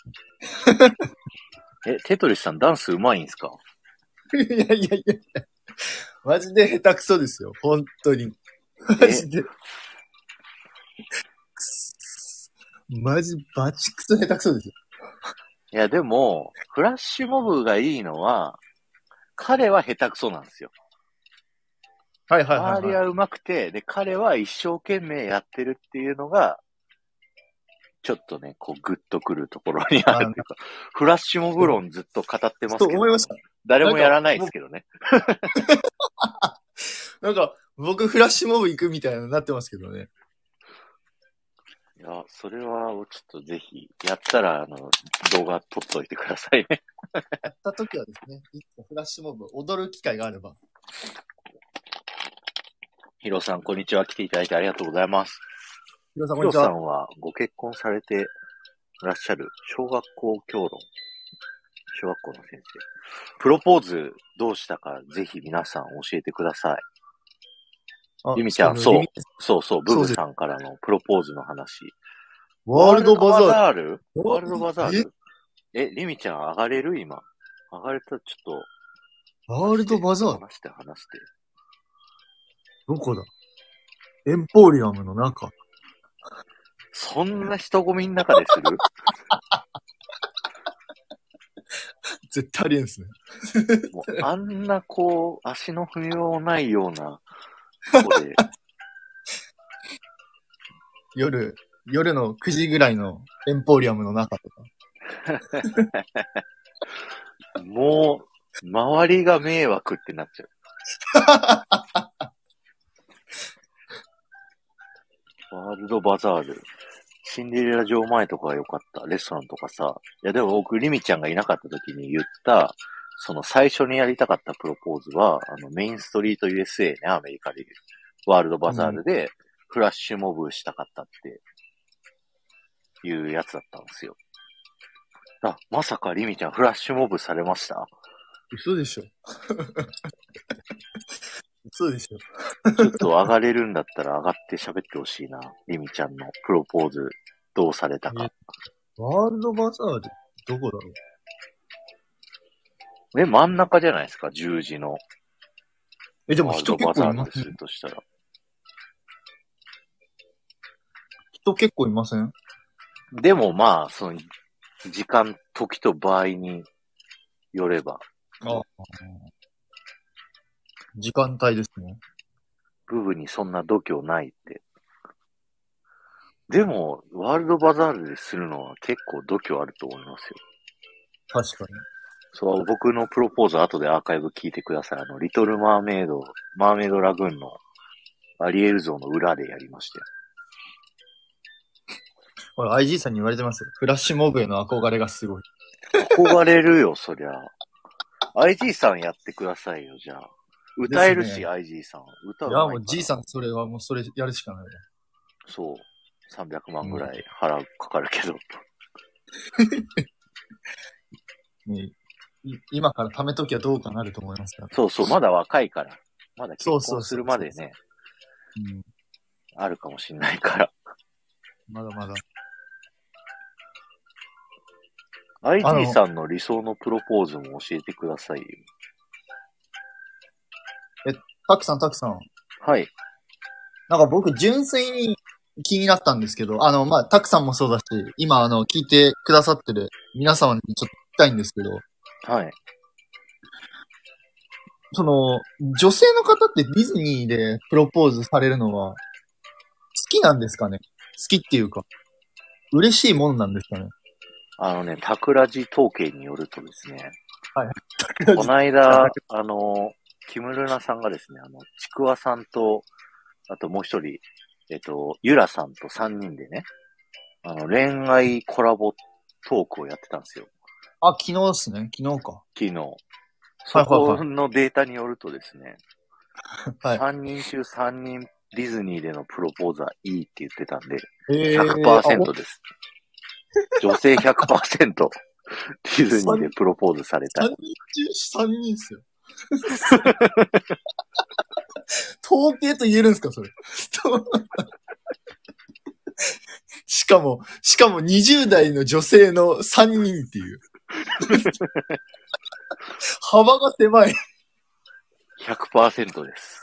え、テトリスさんダンス上手いんすか？ら。いやいやいやいや。マジで下手くそですよ。本当に。マジで。マジバチクソ下手くそですよ。いや、でも、フラッシュモブがいいのは、彼は下手くそなんですよ。はいはいはい、はい。周りは上手くて、で、彼は一生懸命やってるっていうのが、ちょっとね、こう、グッとくるところにあるっていうか、フラッシュモブ論ずっと語ってますけど、そう思いました。誰もやらないですけどね。なんか、僕フラッシュモブ行くみたいになってますけどね。いや、それは、ちょっとぜひ、やったら、あの、動画撮っといてくださいね。やった時はですね、いつかフラッシュモブ踊る機会があれば。ヒロさん、こんにちは。来ていただいてありがとうございます。ヒロさん、ヒこんにちは。ロさんは、ご結婚されていらっしゃる、小学校教論。小学校の先生。プロポーズどうしたか、ぜひ皆さん教えてください。あリミちゃんそうそうそう、ブブさんからのプロポーズの話。ワールドバザール？ールワールドバザール？え、リミちゃん上がれる？今。上がれたらちょっと。ワールドバザール？話して話して。どこだ？エンポーリアムの中。そんな人混みの中でする？絶対ありえんすね。もうあんなこう、足の踏み場もないような、とこで、夜、夜の9時ぐらいのエンポリアムの中とか。もう、周りが迷惑ってなっちゃう。ワールドバザール。シンデレラ城前とかが良かった。レストランとかさ。いやでも僕、リミちゃんがいなかった時に言った、その最初にやりたかったプロポーズは、あの、メインストリート USA ね、アメリカでいう。ワールドバザールで、フラッシュモブしたかったって、いうやつだったんですよ。あ、まさかリミちゃんフラッシュモブされました？嘘でしょ。嘘でしょ。ちょっと上がれるんだったら上がって喋ってほしいな。リミちゃんのプロポーズ、どうされたか。ワールドバザールどこだろう？ね、真ん中じゃないですか、十字の。え、でも人結バザールです構いませんるとしたら。人結構いません？でもまあ、その、時間、時と場合によれば、あ時間帯ですね。部分にそんな度胸ないって。でも、ワールドバザールでするのは結構度胸あると思いますよ。確かに。そう、僕のプロポーズ後でアーカイブ聞いてください。あの、リトルマーメイド、マーメイドラグーンのアリエル像の裏でやりましたよ。ほら、IG さんに言われてますよ。フラッシュモブへの憧れがすごい。憧れるよ、そりゃ。IG さんやってくださいよ、じゃあ。歌えるし、ね IG さん。歌ういや、もう G さん、それはもうそれやるしかないわ。そう。300万ぐらい払う、かかるけど。ねい今から貯めときはどうかなると思いますから。そうそう、まだ若いから。まだ結婚するまでね、うん。あるかもしんないから。まだまだ。IG さんの理想のプロポーズも教えてくださいよ。たくさんたくさん。はい。なんか僕、純粋に気になったんですけど、あの、まあ、たくさんもそうだし、今、あの、聞いてくださってる皆様にちょっと聞きたいんですけど、はい。その、女性の方ってディズニーでプロポーズされるのは、好きなんですかね？好きっていうか、嬉しいもんなんですかね？あのね、タクラジ統計によるとですね、ここの間、あの、キムルナさんがですね、あの、ちくわさんと、あともう一人、えっと、ゆらさんと三人でね、あの、恋愛コラボトークをやってたんですよ。あ、昨日ですね。昨日か。昨日。はいそこのデータによるとですね、はい。3人中3人ディズニーでのプロポーズはいいって言ってたんで、え100%です。女性100%ディズニーでプロポーズされた3。人中3人っすよ。統計と言えるんですか、それ？しかも、しかも20代の女性の3人っていう。幅が狭い。100%です。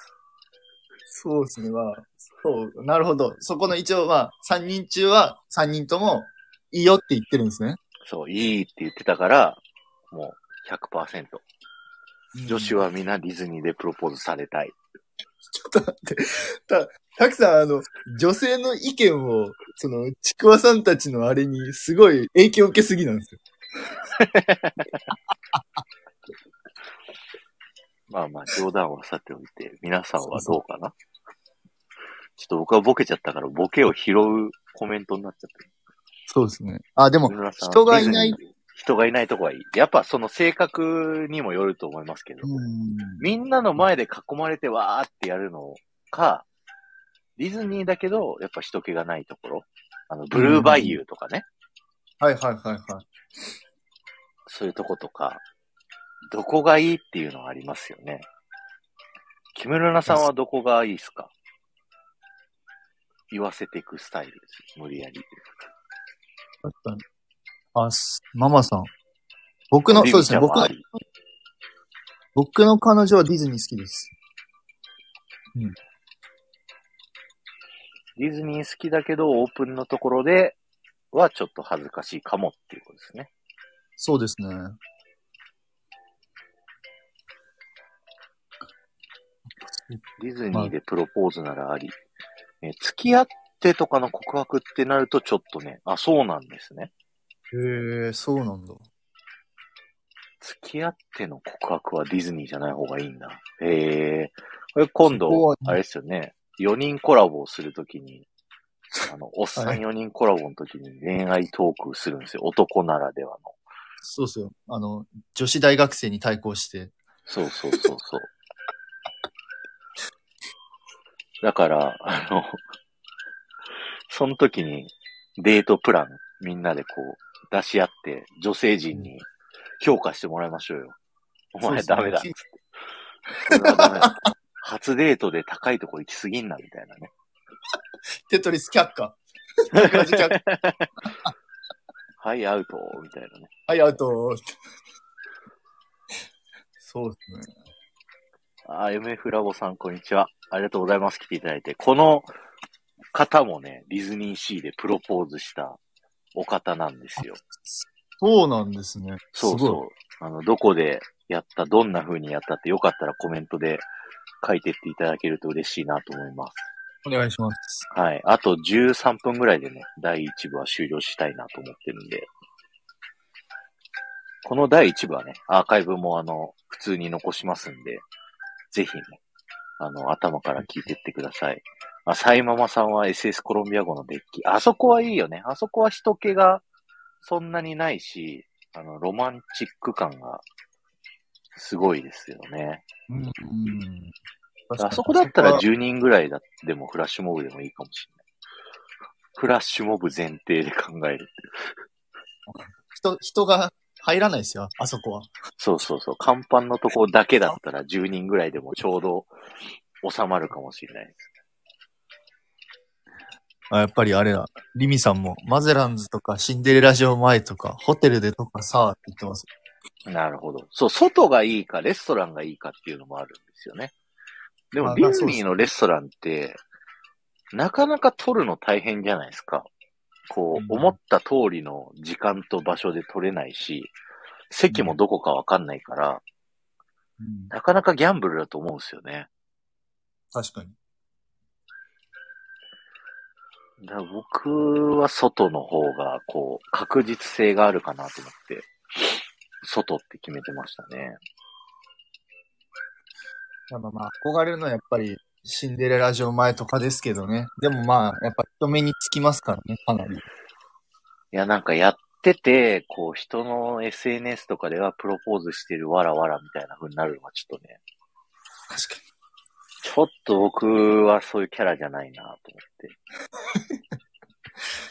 そうですね、まあ。そう、なるほど。そこの一応、まあ、3人中は3人ともいいよって言ってるんですね。そう、いいって言ってたから、もう100%。女子はみんなディズニーでプロポーズされたい。ちょっと待って。た、たくさん、あの、女性の意見を、その、ちくわさんたちのあれに、すごい影響を受けすぎなんですよ。まあまあ、冗談はさておいて、皆さんはどうかな？ちょっと僕はボケちゃったから、ボケを拾うコメントになっちゃってる。そうですね。あ、でも、人がいない人がいないとこがいい。やっぱその性格にもよると思いますけど、みんなの前で囲まれてわーってやるのか、ディズニーだけど、やっぱ人気がないところ。あの、ブルーバイユーとかね。はいはいはいはい。そういうとことか、どこがいいっていうのはありますよね。木村菜さんはどこがいいですか？言わせていくスタイルです。無理やり。確かに。あ、すママさん。僕の、そうですね。僕の僕の彼女はディズニー好きです。ディズニー好きだけど、オープンのところではちょっと恥ずかしいかもっていうことですね。そうですね。ディズニーでプロポーズならあり、え、付き合ってとかの告白ってなるとちょっとね、あ、そうなんですね。へえ、そうなんだ。付き合っての告白はディズニーじゃない方がいいんだ。へえ。これ今度、あれですよね。4人コラボをするときに、あの、おっさんはい4人コラボの時に恋愛トークするんですよ。男ならではの。そうっすよ。あの、女子大学生に対抗して。そうそうそうそう。だから、あの、その時にデートプランみんなでこう出し合って女性陣に評価してもらいましょうよ。お前ダメだ ダメだ。初デートで高いとこ行きすぎんなみたいなね。テトリス却下。はい、アウトみたいなね。はい、アウト。そうですね。あ、MF ラボさん、こんにちは。ありがとうございます。来ていただいて。この方もね、ディズニーシーでプロポーズしたお方なんですよ。そうなんですね。そうそう。あの、どこでやった、どんな風にやったってよかったらコメントで書いてっていただけると嬉しいなと思います。お願いします。はい。あと13分ぐらいでね、第1部は終了したいなと思ってるんで。この第1部はね、アーカイブもあの、普通に残しますんで、ぜひね、あの、頭から聞いてってください。あ、サイママさんは SS コロンビア語のデッキ。あそこはいいよね。あそこは人気がそんなにないし、あの、ロマンチック感がすごいですよね。うん。うんあそこだったらあそこは10人ぐらいだでもフラッシュモブでもいいかもしれない。フラッシュモブ前提で考える。人、人が入らないですよ、あそこは。そうそうそう。甲板のとこだけだったら10人ぐらいでもちょうど収まるかもしれないです。あやっぱりあれだ。リミさんも、マゼランズとかシンデレラ城前とか、ホテルでとかさ、って言ってます。なるほど。そう、外がいいか、レストランがいいかっていうのもあるんですよね。でも、あディズニーのレストランって、なかなか撮るの大変じゃないですか。こう、うん思った通りの時間と場所で撮れないし、席もどこかわかんないから、うん。なかなかギャンブルだと思うんですよね。確かに。だから僕は外の方が、こう、確実性があるかなと思って、外って決めてましたね。まあまあまあ、憧れるのはやっぱり、シンデレラ城前とかですけどね。でもまあ、やっぱ人目につきますからね、かなり。いや、なんかやってて、こう、人の SNS とかではプロポーズしてるわらわらみたいな風になるのはちょっとね、確かに。ちょっと僕はそういうキャラじゃないなと思って。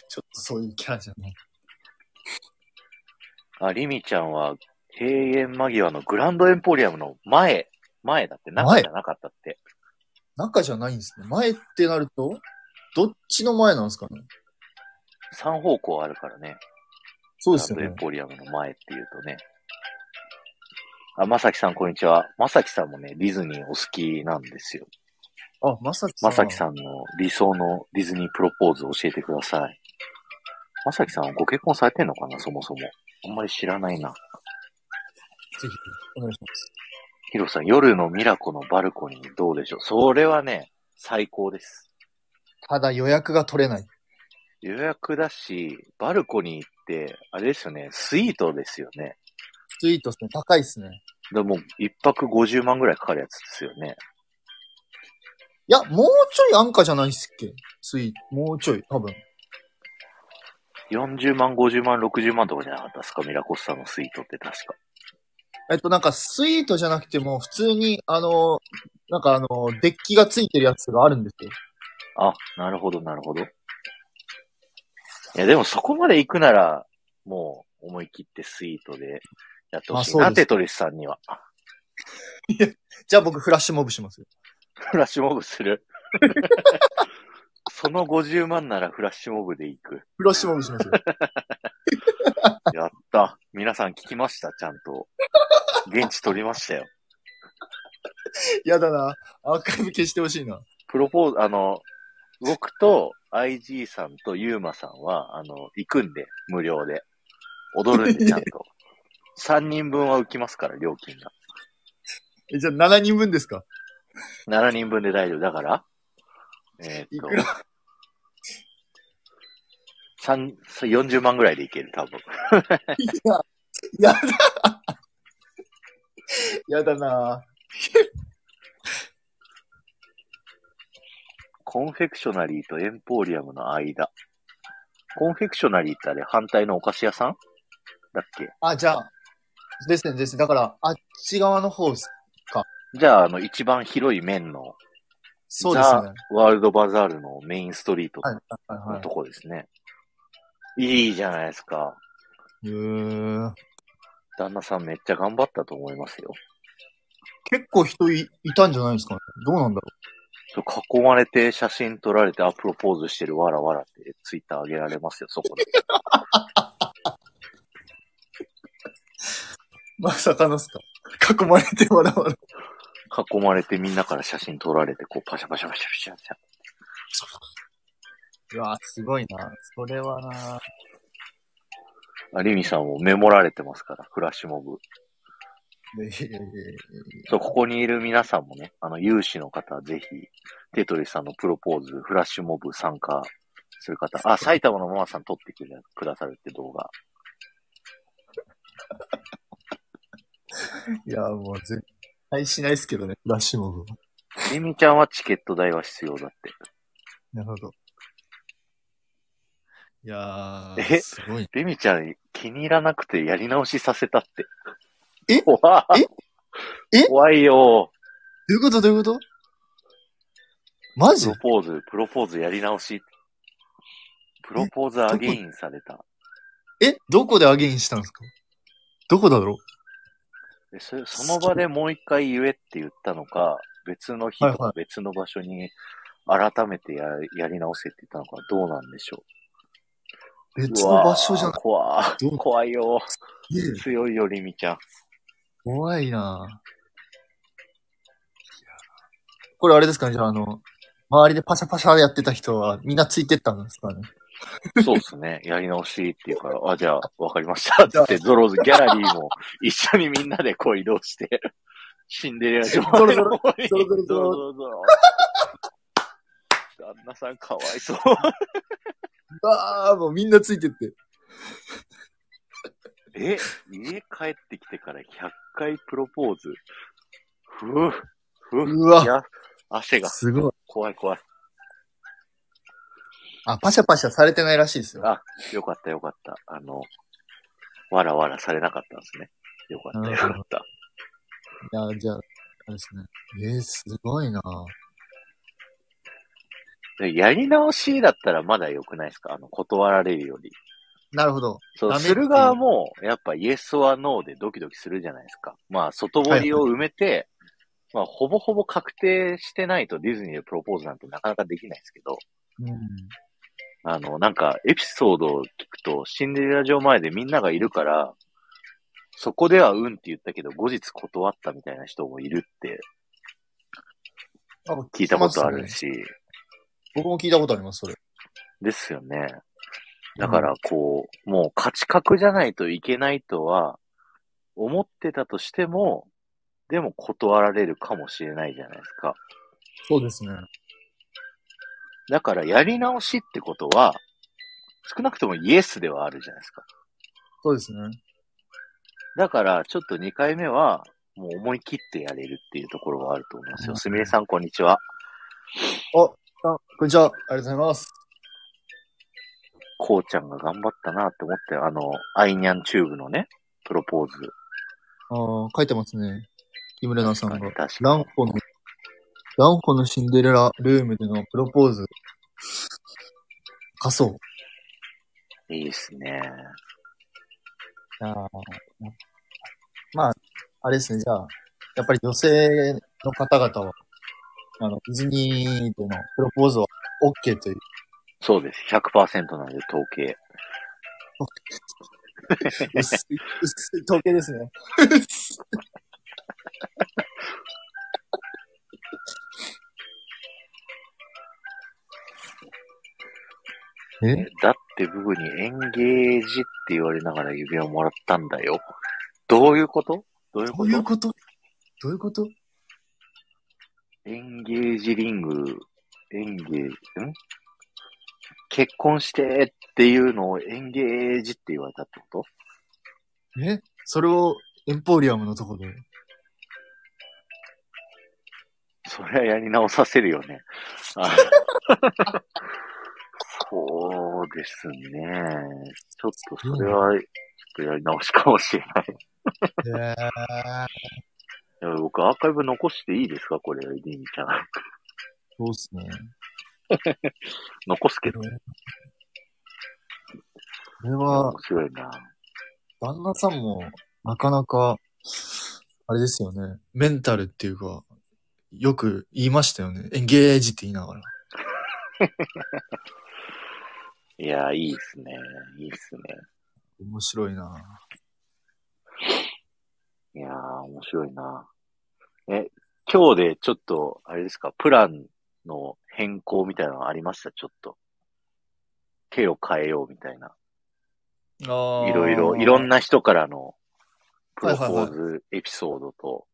ちょっとそういうキャラじゃない。あ、リミちゃんは閉園間際のグランドエンポリアムの前、前だって中じゃなかったって。中じゃないんですね。前ってなると、どっちの前なんですかね？3方向あるからね。そうですよねエン。ポリアムの前っていうとね。あ、まさきさんこんにちは。まさきさんもね、ディズニーお好きなんですよ。あ、まさきさん。まさきさんの理想のディズニープロポーズを教えてください。まさきさんはご結婚されてんのかなそもそも。あんまり知らないな。ぜひ、お願いします。ヒロさん、夜のミラコのバルコニーどうでしょう？それはね、最高です。ただ予約が取れない。予約だし、バルコニーって、あれですよね、スイートですよね。スイートですね。高いですね。でも、一泊50万ぐらいかかるやつですよね。いや、もうちょい安価じゃないっすっけ？スイート。もうちょい、多分。40万、50万、60万とかじゃなかったですか？ミラコスタのスイートって確か。えっと、なんか、スイートじゃなくても、普通に、あの、なんかあの、デッキがついてるやつがあるんですよ。あ、なるほど、なるほど。いや、でもそこまで行くなら、もう思い切ってスイートでやってほしいな、まあそうですテトリスさんには。じゃあ僕、フラッシュモブしますよ。フラッシュモブする？その50万ならフラッシュモブで行く。フラッシュモブしますよ。やった。皆さん聞きました？ちゃんと。現地取りましたよ。やだな。アーカイブ消してほしいな。プロポーズ、あの、僕と IG さんとユーマさんは、あの、行くんで、無料で。踊るんで、ちゃんと。3人分は浮きますから、料金が。え、じゃあ7人分ですか？7人分で大丈夫。だから、えーっいくら？と、三40万ぐらいでいける、多分。いや、やだ。やだなコンフェクショナリーとエンポリアムの間。コンフェクショナリーってあれ反対のお菓子屋さん？だっけ？あ、じゃあ、ですね、ですね。だから、あっち側の方です。じゃあ、あの、一番広い面の、そうですね。ザ・ワールドバザールのメインストリートのとこですね。いいじゃないですか。い。へー旦那さんめっちゃ頑張ったと思いますよ。結構人いいたんじゃないですかね。どうなんだろそう囲まれて写真撮られてアプロポーズしてるわらわらってツイッター上げられますよ、そこで。う。まさかのっすか？囲まれて笑われ囲まれてみんなから写真撮られて、こうパシャパシャパシャパシャパシャ。うわすごいな。それはなあリミさんもメモられてますから、フラッシュモブ。そう、ここにいる皆さんもね、あの、有志の方、ぜひ、テトリスさんのプロポーズ、フラッシュモブ参加する方、あ、埼玉のママさん撮ってくれくださるって動画。いや、もう絶対しないですけどね、フラッシュモブは。リミちゃんはチケット代は必要だって。なるほど。いやえ？ー、すごい。リミちゃん気に入らなくてやり直しさせたって。え？怖い。え？え？怖いよ。どういうこと？どういうこと？マジ？プロポーズ、プロポーズやり直し。プロポーズアゲインされた。え？どこでアゲインしたんですか？どこだろう？でそその場でもう一回言えって言ったのか、別の日とか別の場所に改めてややり直せって言ったのか、どうなんでしょう？別の場所じゃな怖どう怖いよ。強いよ、リミちゃん。怖いなぁこれあれですかねじゃあ、あの、周りでパシャパシャやってた人はみんなついてったんですかね？そうですね。やり直しって言うから、あ、じゃあ、わかりました。つって、ゾロズ、ギャラリーも一緒にみんなでこう移動して、シンデレラ城ゾロゾロの方にゾロゾロゾロゾロゾロゾロ旦那さんかわいそう。ああ、もうみんなついてって。え、家帰ってきてから100回プロポーズ。ふぅ、ふぅ、うわいや、汗がすごい。怖い怖い。あ、パシャパシャされてないらしいですよ。あ、よかったよかった。あの、わらわらされなかったんですね。よかったよかった。いや、じゃあ、あれですね。えー、すごいなぁでやり直しだったらまだ良くないですか？あの、断られるより。なるほど。そう、する側も、やっぱイエスはノーでドキドキするじゃないですか。まあ、外堀を埋めて、まあ、ほぼほぼ確定してないとディズニーでプロポーズなんてなかなかできないですけど、うん。あの、なんか、エピソードを聞くと、シンデレラ城前でみんながいるから、そこではうんって言ったけど、後日断ったみたいな人もいるってあ聞いたことあるし、僕も聞いたことあります、それ。ですよね。だから、こう、もう価値格じゃないといけないとは、思ってたとしても、でも断られるかもしれないじゃないですか。そうですね。だから、やり直しってことは、少なくともイエスではあるじゃないですか。そうですね。だから、ちょっと2回目は、もう思い切ってやれるっていうところはあると思いますよ。うんすみれさん、こんにちは。あ、こんにちは。ありがとうございます。こうちゃんが頑張ったなって思って、あの、アイニャンチューブのね、プロポーズ。ああ、書いてますね。木村奈さんが。確かにランホの、ランホのシンデレラルームでのプロポーズ。仮装。いいですね。あーまあ、あれですね、じゃあ、やっぱり女性の方々は、あの、ディズニーでのプロポーズは OK という。そうです。100%なんで、統計。薄い、薄い統計ですね。え？だって僕にエンゲージって言われながら指輪もらったんだよ。どういうこと？どういうどこと？ういうこと？どういうこと？エンゲージリング、エンゲージ、ん？結婚してっていうのをエンゲージって言われたってこと？え？それをエンポリアムのとこで？それはやり直させるよね。あ そうですね。ちょっとそれは、ちょっとやり直しかもしれない。へえ。いや僕アーカイブ残していいですか？これ、リンちゃん。そうっすね。残すけど。これは面、白いな。旦那さんも、なかなか、あれですよね。メンタルっていうか、よく言いましたよね。エンゲージって言いながら。いや、いいっすね。いいっすね。面白いないやー、面白いな。え、今日でちょっと、あれですか、プランの変更みたいなのありました？ちょっと。手を変えようみたいな。あいろいろ、いろんな。な人からのプロポはいはいーズエピソードと、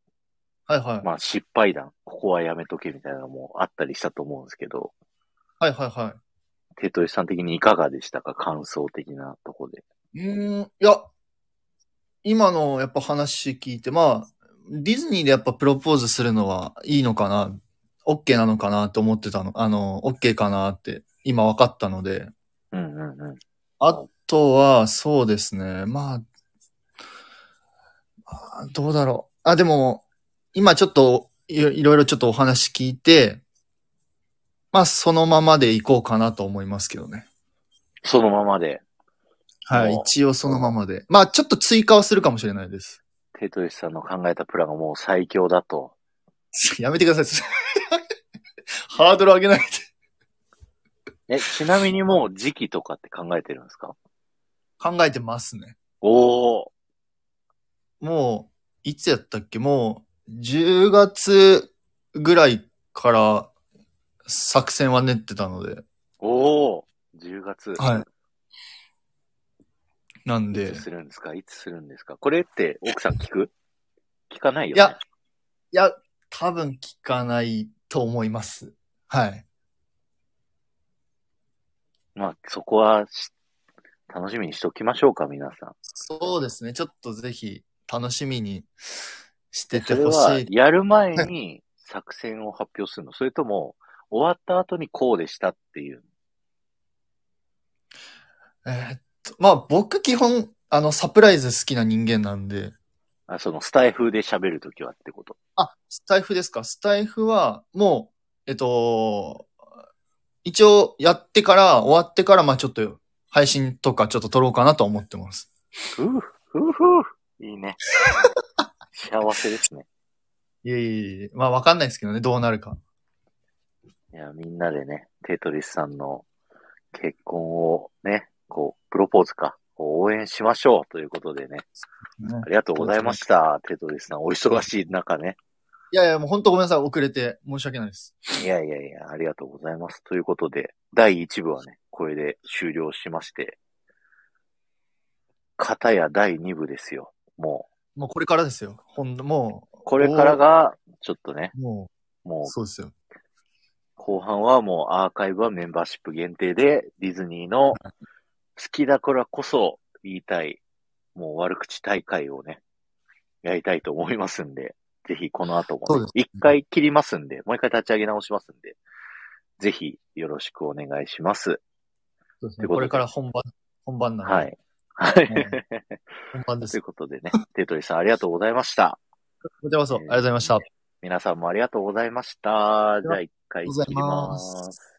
はいはい。まあ失敗談、ここはやめとけみたいなのもあったりしたと思うんですけど、はいはいはテトリさん的にいかがでしたか？感想的なとこで。い。うーん、いや、今のやっぱ話聞いて、まあ、ディズニーでやっぱプロポーズするのはいいのかな、OK なのかなと思ってたの、あの、OK かなって今分かったので、うんうんうん。あとは、そうですね。まあ、まあどうだろう。あ、でも、今ちょっとい、いろいろちょっとお話聞いて、まあ、そのままでいこうかなと思いますけどね。そのままで、はい。お一応そのままで。まあ、ちょっと追加はするかもしれないです。テトリスさんの考えたプランがもう最強だと。やめてください。ハードル上げないで。え、ちなみにもう時期とかって考えてるんですか？考えてますね。おー。もう、いつやったっけ？もう、10月ぐらいから作戦は練ってたので。おー。10月。はい。なんでいつ、するんですか？いつするんですか？これって奥さん聞く？聞かないよね。いや、いや、多分聞かないと思います。はい。まあ、そこはし楽しみにしときましょうか、皆さん。そうですね。ちょっとぜひ楽しみにしててそれほしい。はやる前に作戦を発表するのそれとも、終わった後にこうでしたっていう。えーまあ僕基本、あの、サプライズ好きな人間なんで、あそのスタイフで喋るときはってこと？あ、スタイフですか？スタイフは、もう、えっと、一応やってから、終わってから、まあちょっと配信とかちょっと撮ろうかなと思ってます。ふう、ふうふう。いいね。幸せですね。いえいえいえ、まあわかんないですけどね、どうなるか。いや、みんなでね、テトリスさんの結婚をね、こう、プロポーズか、応援しましょうということでね。ねありがとうございました。テトリスさん、お忙しい中ね。いやいや、もう本当ごめんなさい、遅れて申し訳ないです。いやいやいや、ありがとうございます。ということで、第1部はね、これで終了しまして、片や第2部ですよ。ももうこれからですよ。ほんもう、これからが、ちょっとね、う、ももう、そうですよ。う、後半はもうアーカイブはメンバーシップ限定で、ディズニーの好きだからこそ言いたい、もう悪口大会をね、やりたいと思いますんで、ぜひこの後もねそうです、一回切りますんで、もう一回立ち上げ直しますんで、ぜひよろしくお願いします。そうですね。これから本番、本番なんで。はい。はい。本番ですという。ことでね、テトリさんありがとうございました。こちらこそ、ありがとうございました。皆さんもありがとうございました。じゃあ一回切りま。ます